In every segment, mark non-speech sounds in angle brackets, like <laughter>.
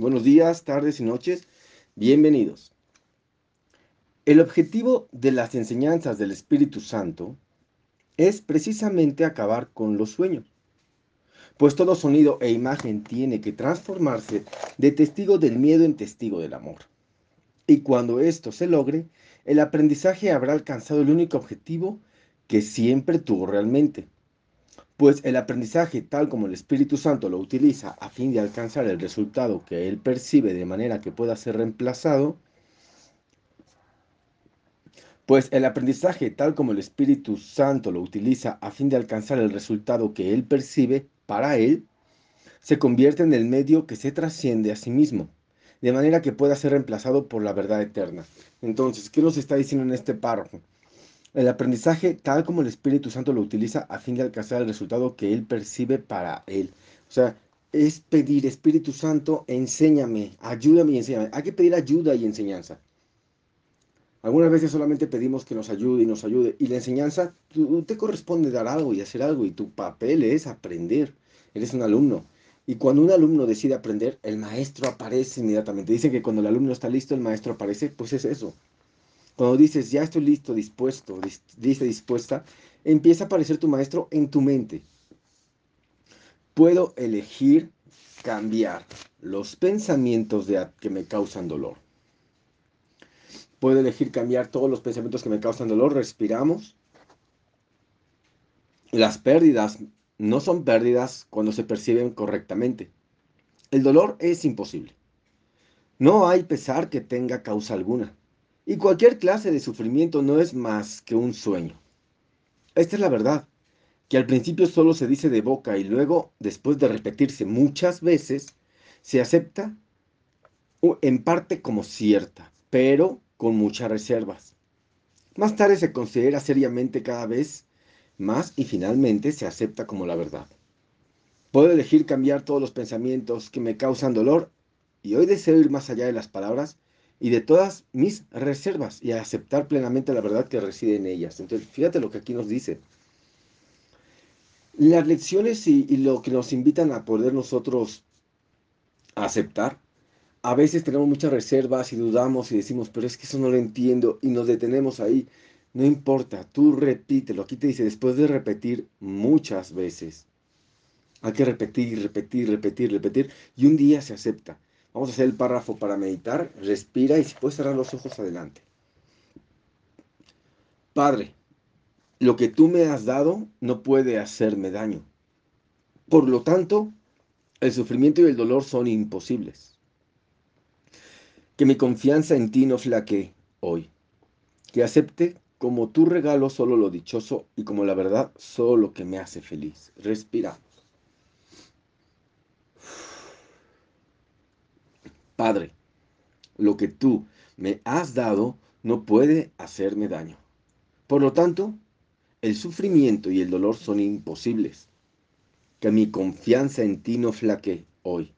Buenos días, tardes y noches. Bienvenidos. El objetivo de las enseñanzas del Espíritu Santo es precisamente acabar con los sueños, pues todo sonido e imagen tiene que transformarse de testigo del miedo en testigo del amor. Y cuando esto se logre, el aprendizaje habrá alcanzado el único objetivo que siempre tuvo realmente, pues el aprendizaje tal como el Espíritu Santo lo utiliza a fin de alcanzar el resultado que él percibe de manera que pueda ser reemplazado, pues el aprendizaje tal como el Espíritu Santo lo utiliza a fin de alcanzar el resultado que él percibe para él, se convierte en el medio que se trasciende a sí mismo, de manera que pueda ser reemplazado por la verdad eterna. Entonces, ¿qué nos está diciendo en este párrafo? El aprendizaje, tal como el Espíritu Santo lo utiliza a fin de alcanzar el resultado que Él percibe para Él. O sea, es pedir, Espíritu Santo, enséñame, ayúdame y enséñame. Hay que pedir ayuda y enseñanza. Algunas veces solamente pedimos que nos ayude y nos ayude. Y la enseñanza, tú, te corresponde dar algo y hacer algo. Y tu papel es aprender. Eres un alumno. Y cuando un alumno decide aprender, el maestro aparece inmediatamente. Dicen que cuando el alumno está listo, el maestro aparece. Pues es eso. Cuando dices, ya estoy listo, dispuesto, dice dispuesta, empieza a aparecer tu maestro en tu mente. Puedo elegir cambiar los pensamientos que me causan dolor. Puedo elegir cambiar todos los pensamientos que me causan dolor. Respiramos. Las pérdidas no son pérdidas cuando se perciben correctamente. El dolor es imposible. No hay pesar que tenga causa alguna. Y cualquier clase de sufrimiento no es más que un sueño. Esta es la verdad, que al principio solo se dice de boca y luego, después de repetirse muchas veces, se acepta en parte como cierta, pero con muchas reservas. Más tarde se considera seriamente cada vez más y finalmente se acepta como la verdad. Puedo elegir cambiar todos los pensamientos que me causan dolor y hoy deseo ir más allá de las palabras y de todas mis reservas y aceptar plenamente la verdad que reside en ellas. Entonces, fíjate lo que aquí nos dice. Las lecciones y, lo que nos invitan a poder nosotros aceptar, a veces tenemos muchas reservas y dudamos y decimos, pero es que eso no lo entiendo y nos detenemos ahí. No importa, tú repítelo. Aquí te dice, después de repetir muchas veces, hay que repetir, repetir, repetir, repetir, y un día se acepta. Vamos a hacer el párrafo para meditar. Respira y si puedes cerrar los ojos, adelante. Padre, lo que tú me has dado no puede hacerme daño. Por lo tanto, el sufrimiento y el dolor son imposibles. Que mi confianza en ti no flaquee hoy. Que acepte como tu regalo solo lo dichoso y como la verdad solo lo que me hace feliz. Respira. Padre, lo que tú me has dado no puede hacerme daño. Por lo tanto, el sufrimiento y el dolor son imposibles. Que mi confianza en ti no flaque hoy.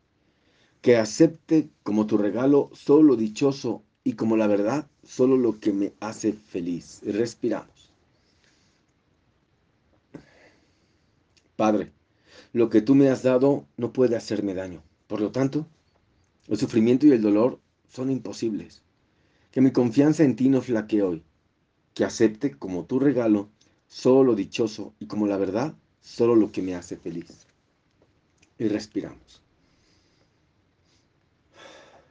Que acepte como tu regalo solo dichoso y como la verdad solo lo que me hace feliz. Respiramos. Padre, lo que tú me has dado no puede hacerme daño. Por lo tanto, el sufrimiento y el dolor son imposibles. Que mi confianza en ti no flaquee hoy. Que acepte como tu regalo solo lo dichoso y como la verdad solo lo que me hace feliz. Y respiramos.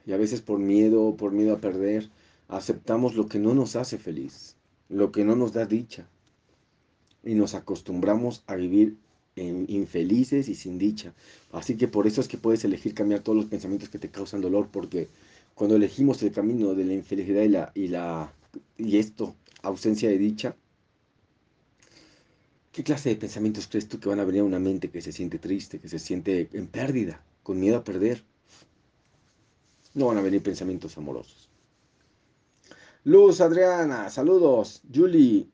Y a veces por miedo, por miedo a perder, aceptamos lo que no nos hace feliz, lo que no nos da dicha. Y nos acostumbramos a vivir infelices y sin dicha. Así que por eso es que puedes elegir cambiar todos los pensamientos que te causan dolor, porque cuando elegimos el camino de la infelicidad y, la, y, la, y esto, ausencia de dicha, ¿qué clase de pensamientos crees tú que van a venir a una mente que se siente triste, que se siente en pérdida, con miedo a perder? No van a venir pensamientos amorosos. Luz, Adriana, saludos. Julie,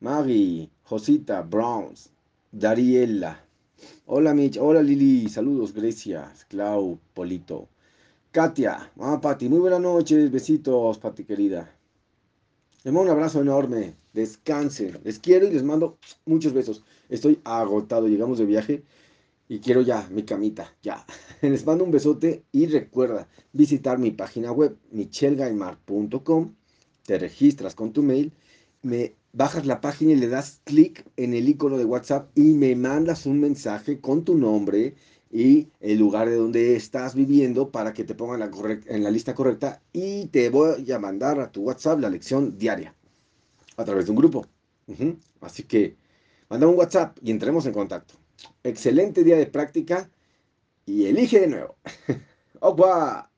Maggie, Josita, Browns, Dariela. Hola Mitch, hola Lili, saludos Grecia, Clau, Polito. Katia, mamá Pati, muy buenas noches, besitos Pati querida. Les mando un abrazo enorme, descansen, les quiero y les mando muchos besos. Estoy agotado, llegamos de viaje y quiero ya mi camita, ya. <laughs> Les mando un besote y recuerda visitar mi página web michelgaimar.com, te registras con tu mail, me bajas la página y le das clic en el icono de WhatsApp y me mandas un mensaje con tu nombre y el lugar de donde estás viviendo para que te pongan en la lista correcta y te voy a mandar a tu WhatsApp la lección diaria a través de un grupo. Así que manda un WhatsApp y entremos en contacto. Excelente día de práctica y elige de nuevo. <laughs> ¡Opa!